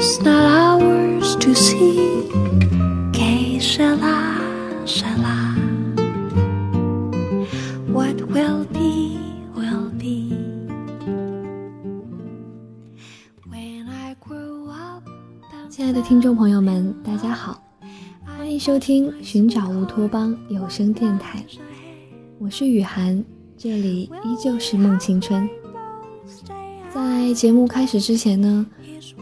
Future's not ours to see. Que sera, sera. What will be, will be. When I grow up, 亲爱的听众朋友们，大家好，欢迎收听《寻找乌托邦》有声电台，我是雨涵，这里依旧是梦青春。在节目开始之前呢，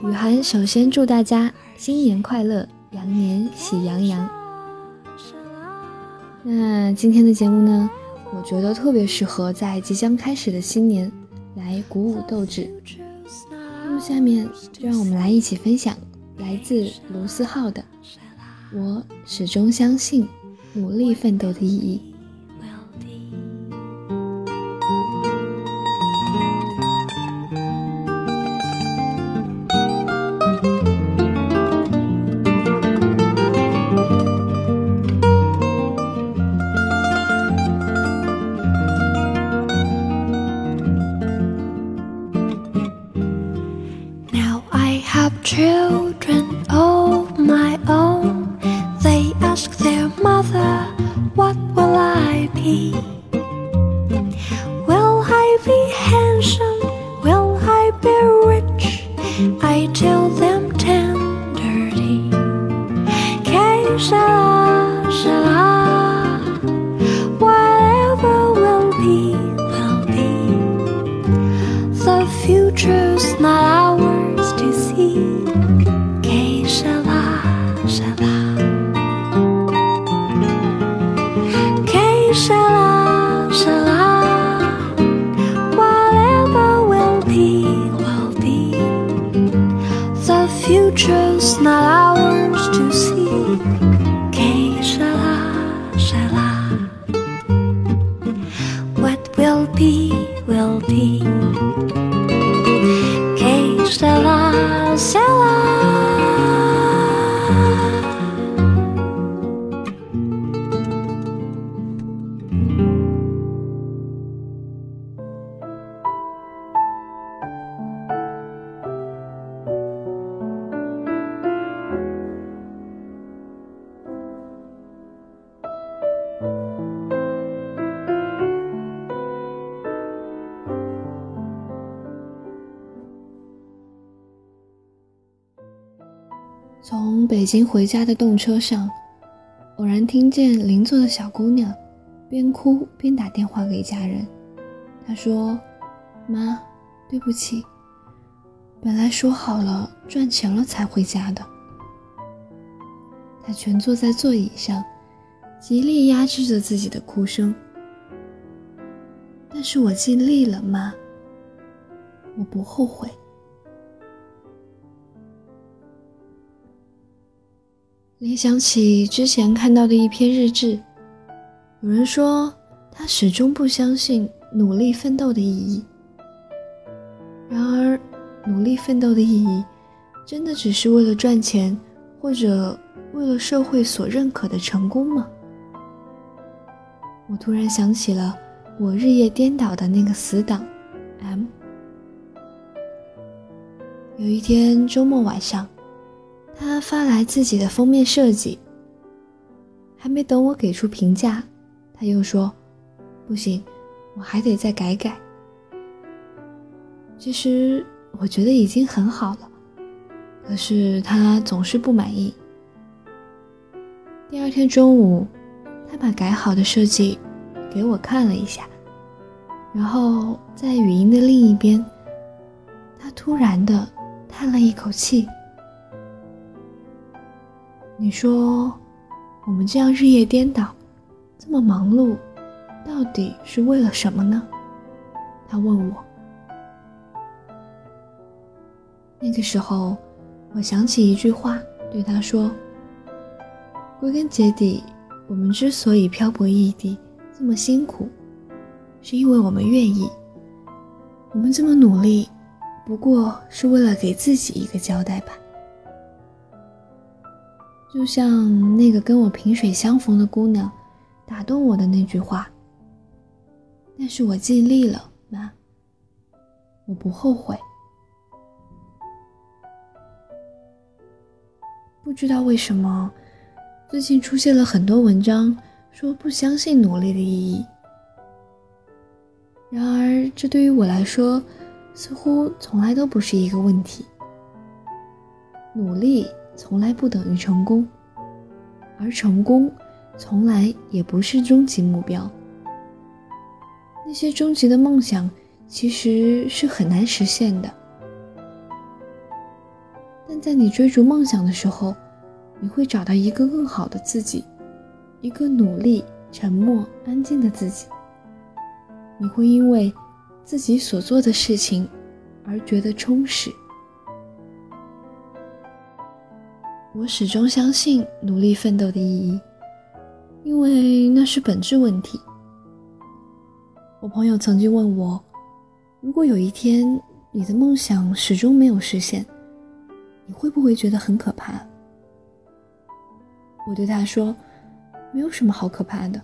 雨涵首先祝大家新年快乐，羊年喜洋洋。那今天的节目呢，我觉得特别适合在即将开始的新年来鼓舞斗志。那么下面就让我们来一起分享来自卢思浩的“我始终相信努力奋斗的意义”。Children of my own. 下北京回家的动车上，偶然听见邻座的小姑娘边哭边打电话给家人。她说：“妈，对不起，本来说好了赚钱了才回家的。”她蜷坐在座椅上，极力压制着自己的哭声。但是我尽力了，妈，我不后悔。联想起之前看到的一篇日志，有人说他始终不相信努力奋斗的意义。然而，努力奋斗的意义，真的只是为了赚钱，或者为了社会所认可的成功吗？我突然想起了我日夜颠倒的那个死党 M。有一天周末晚上。他发来自己的封面设计，还没等我给出评价，他又说：“不行，我还得再改改。”其实我觉得已经很好了，可是他总是不满意。第二天中午，他把改好的设计给我看了一下，然后在语音的另一边，他突然的叹了一口气。你说，我们这样日夜颠倒，这么忙碌，到底是为了什么呢？他问我。那个时候，我想起一句话，对他说：“归根结底，我们之所以漂泊异地，这么辛苦，是因为我们愿意。我们这么努力，不过是为了给自己一个交代吧。”就像那个跟我萍水相逢的姑娘，打动我的那句话。但是我尽力了，妈，我不后悔。不知道为什么，最近出现了很多文章说不相信努力的意义。然而，这对于我来说，似乎从来都不是一个问题。努力。从来不等于成功，而成功从来也不是终极目标。那些终极的梦想其实是很难实现的，但在你追逐梦想的时候，你会找到一个更好的自己，一个努力、沉默、安静的自己。你会因为自己所做的事情而觉得充实。我始终相信努力奋斗的意义，因为那是本质问题。我朋友曾经问我，如果有一天你的梦想始终没有实现，你会不会觉得很可怕？我对他说，没有什么好可怕的。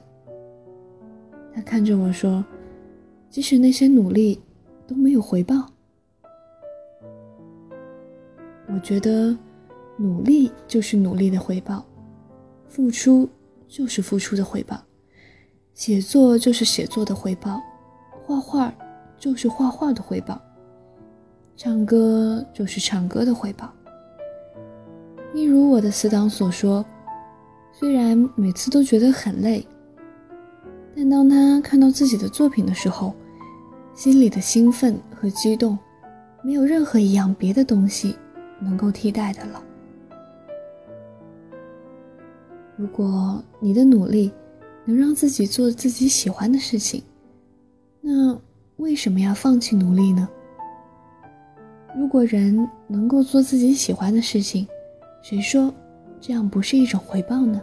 他看着我说，即使那些努力都没有回报，我觉得。努力就是努力的回报，付出就是付出的回报，写作就是写作的回报，画画就是画画的回报，唱歌就是唱歌的回报。一如我的死党所说，虽然每次都觉得很累，但当他看到自己的作品的时候，心里的兴奋和激动，没有任何一样别的东西能够替代的了。如果你的努力能让自己做自己喜欢的事情，那为什么要放弃努力呢？如果人能够做自己喜欢的事情，谁说这样不是一种回报呢？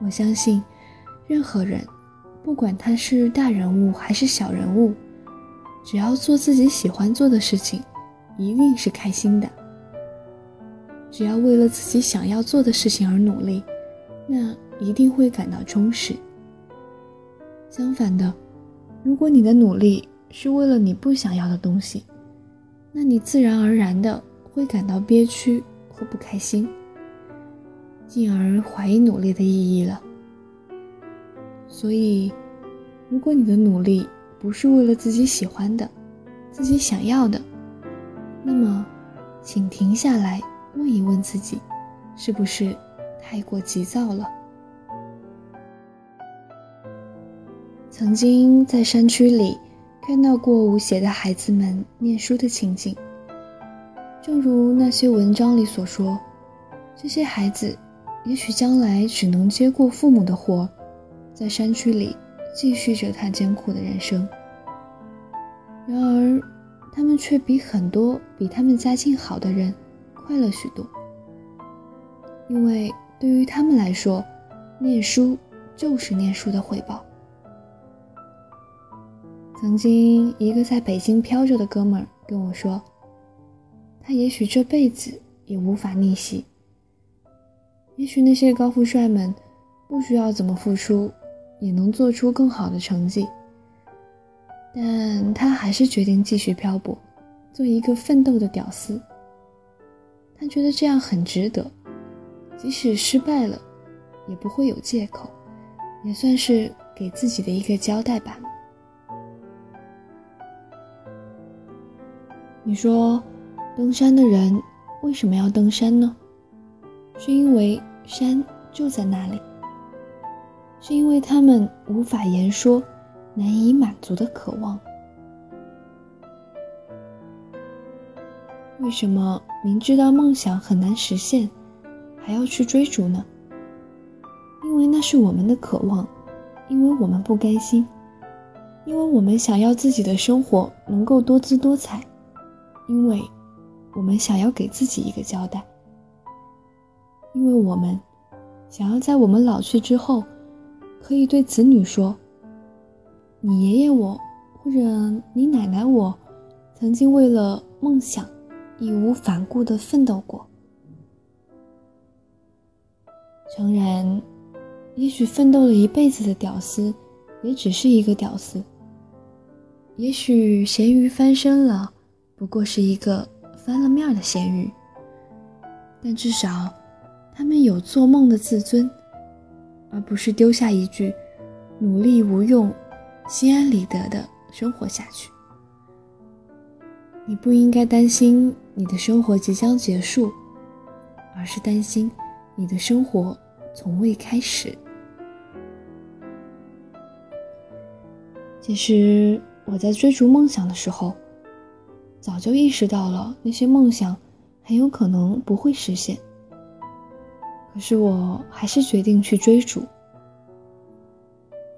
我相信，任何人，不管他是大人物还是小人物，只要做自己喜欢做的事情，一定是开心的。只要为了自己想要做的事情而努力，那一定会感到充实。相反的，如果你的努力是为了你不想要的东西，那你自然而然的会感到憋屈和不开心，进而怀疑努力的意义了。所以，如果你的努力不是为了自己喜欢的、自己想要的，那么，请停下来。问一问自己，是不是太过急躁了？曾经在山区里看到过无邪的孩子们念书的情景，正如那些文章里所说，这些孩子也许将来只能接过父母的活，在山区里继续着他艰苦的人生。然而，他们却比很多比他们家境好的人。快乐许多，因为对于他们来说，念书就是念书的回报。曾经，一个在北京飘着的哥们儿跟我说，他也许这辈子也无法逆袭。也许那些高富帅们不需要怎么付出，也能做出更好的成绩，但他还是决定继续漂泊，做一个奋斗的屌丝。他觉得这样很值得，即使失败了，也不会有借口，也算是给自己的一个交代吧。你说，登山的人为什么要登山呢？是因为山就在那里，是因为他们无法言说、难以满足的渴望。为什么明知道梦想很难实现，还要去追逐呢？因为那是我们的渴望，因为我们不甘心，因为我们想要自己的生活能够多姿多彩，因为我们想要给自己一个交代，因为我们想要在我们老去之后，可以对子女说：“你爷爷我，或者你奶奶我，曾经为了梦想。”义无反顾地奋斗过。诚然，也许奋斗了一辈子的屌丝，也只是一个屌丝；也许咸鱼翻身了，不过是一个翻了面的咸鱼。但至少，他们有做梦的自尊，而不是丢下一句“努力无用，心安理得”的生活下去。你不应该担心你的生活即将结束，而是担心你的生活从未开始。其实我在追逐梦想的时候，早就意识到了那些梦想很有可能不会实现。可是我还是决定去追逐。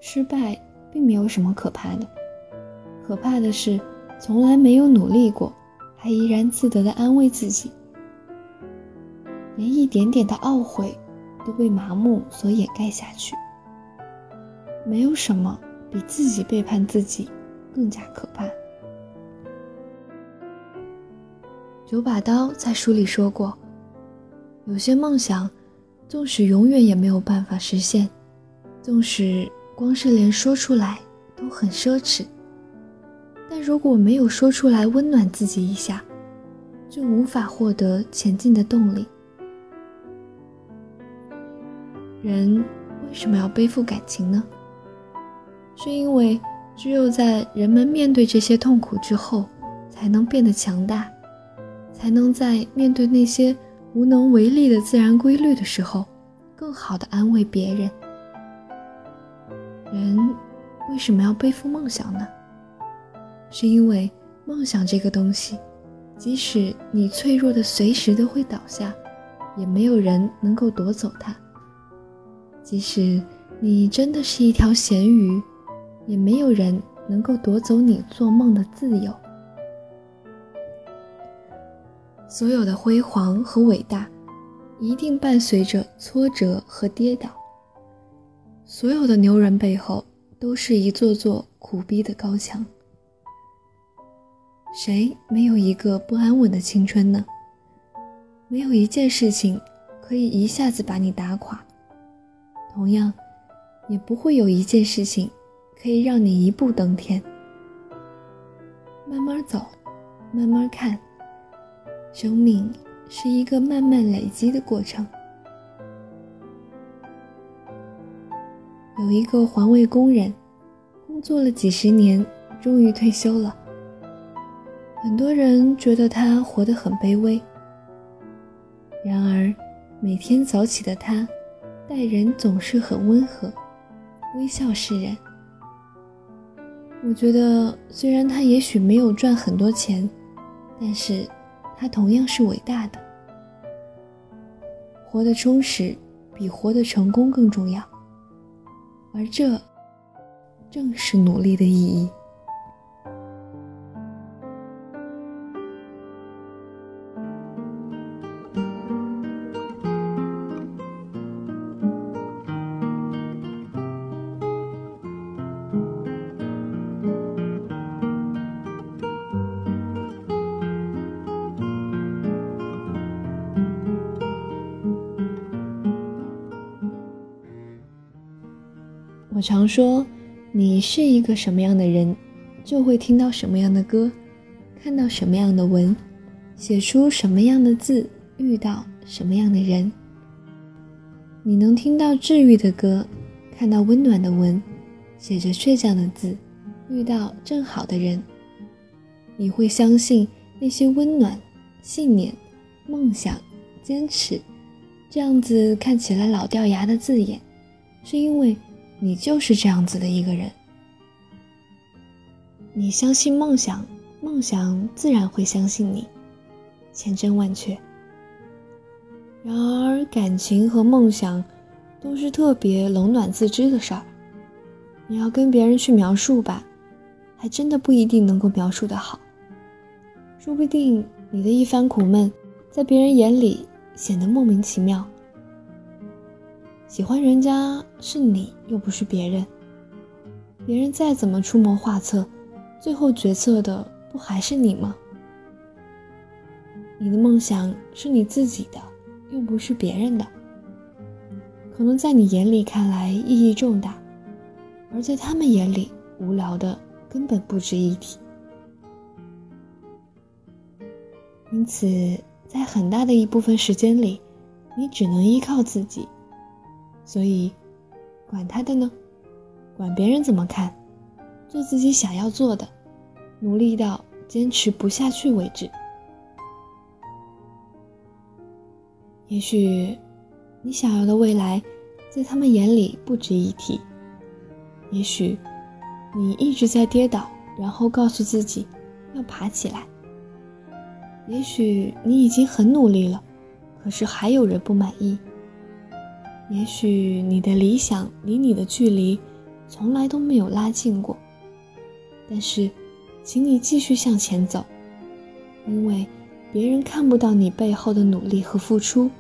失败并没有什么可怕的，可怕的是。从来没有努力过，还怡然自得地安慰自己，连一点点的懊悔都被麻木所掩盖下去。没有什么比自己背叛自己更加可怕。九把刀在书里说过，有些梦想，纵使永远也没有办法实现，纵使光是连说出来都很奢侈。但如果没有说出来温暖自己一下，就无法获得前进的动力。人为什么要背负感情呢？是因为只有在人们面对这些痛苦之后，才能变得强大，才能在面对那些无能为力的自然规律的时候，更好的安慰别人。人为什么要背负梦想呢？是因为梦想这个东西，即使你脆弱的随时都会倒下，也没有人能够夺走它；即使你真的是一条咸鱼，也没有人能够夺走你做梦的自由。所有的辉煌和伟大，一定伴随着挫折和跌倒；所有的牛人背后，都是一座座苦逼的高墙。谁没有一个不安稳的青春呢？没有一件事情可以一下子把你打垮，同样，也不会有一件事情可以让你一步登天。慢慢走，慢慢看，生命是一个慢慢累积的过程。有一个环卫工人，工作了几十年，终于退休了。很多人觉得他活得很卑微，然而每天早起的他，待人总是很温和，微笑示人。我觉得，虽然他也许没有赚很多钱，但是他同样是伟大的。活得充实，比活得成功更重要，而这正是努力的意义。我常说，你是一个什么样的人，就会听到什么样的歌，看到什么样的文，写出什么样的字，遇到什么样的人。你能听到治愈的歌，看到温暖的文，写着倔强的字，遇到正好的人。你会相信那些温暖、信念、梦想、坚持，这样子看起来老掉牙的字眼，是因为。你就是这样子的一个人，你相信梦想，梦想自然会相信你；千真万确。然而，感情和梦想都是特别冷暖自知的事儿。你要跟别人去描述吧，还真的不一定能够描述的好。说不定你的一番苦闷，在别人眼里显得莫名其妙。喜欢人家是你，又不是别人。别人再怎么出谋划策，最后决策的不还是你吗？你的梦想是你自己的。又不是别人的，可能在你眼里看来意义重大，而在他们眼里无聊的根本不值一提。因此，在很大的一部分时间里，你只能依靠自己。所以，管他的呢，管别人怎么看，做自己想要做的，努力到坚持不下去为止。也许，你想要的未来，在他们眼里不值一提。也许，你一直在跌倒，然后告诉自己要爬起来。也许你已经很努力了，可是还有人不满意。也许你的理想离你的距离，从来都没有拉近过。但是，请你继续向前走，因为。别人看不到你背后的努力和付出，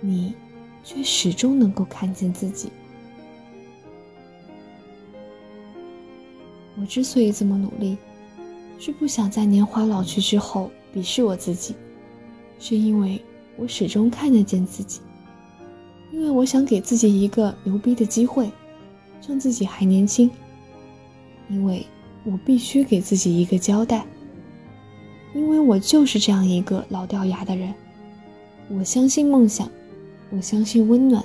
你却始终能够看见自己。我之所以这么努力，是不想在年华老去之后鄙视我自己，是因为我始终看得见自己，因为我想给自己一个牛逼的机会，趁自己还年轻，因为我必须给自己一个交代。因为我就是这样一个老掉牙的人，我相信梦想，我相信温暖，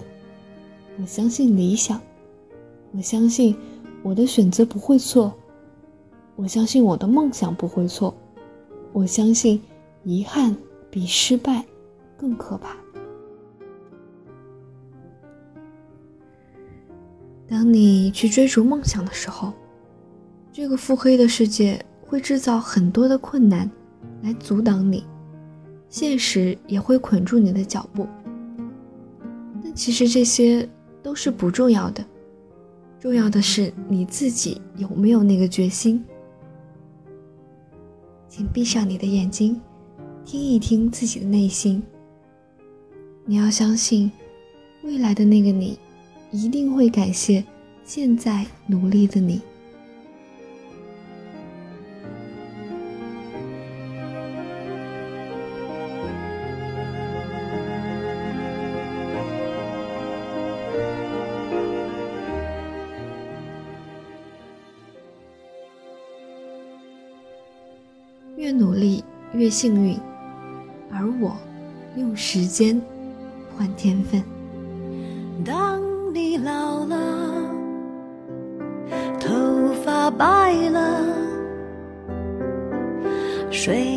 我相信理想，我相信我的选择不会错，我相信我的梦想不会错，我相信遗憾比失败更可怕。当你去追逐梦想的时候，这个腹黑的世界会制造很多的困难。来阻挡你，现实也会捆住你的脚步。但其实这些都是不重要的，重要的是你自己有没有那个决心。请闭上你的眼睛，听一听自己的内心。你要相信，未来的那个你，一定会感谢现在努力的你。越努力越幸运，而我用时间换天分。白了，谁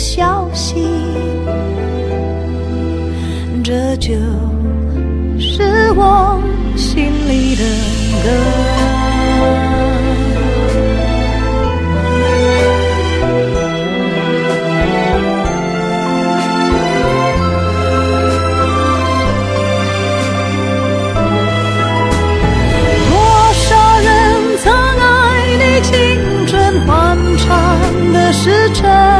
消息这就是我心里的歌。多少人曾爱你青春欢畅的时辰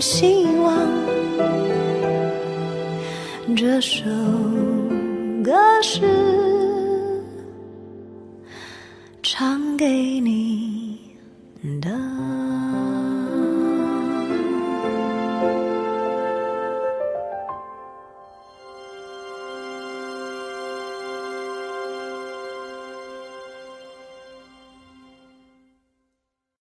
希望。这首歌是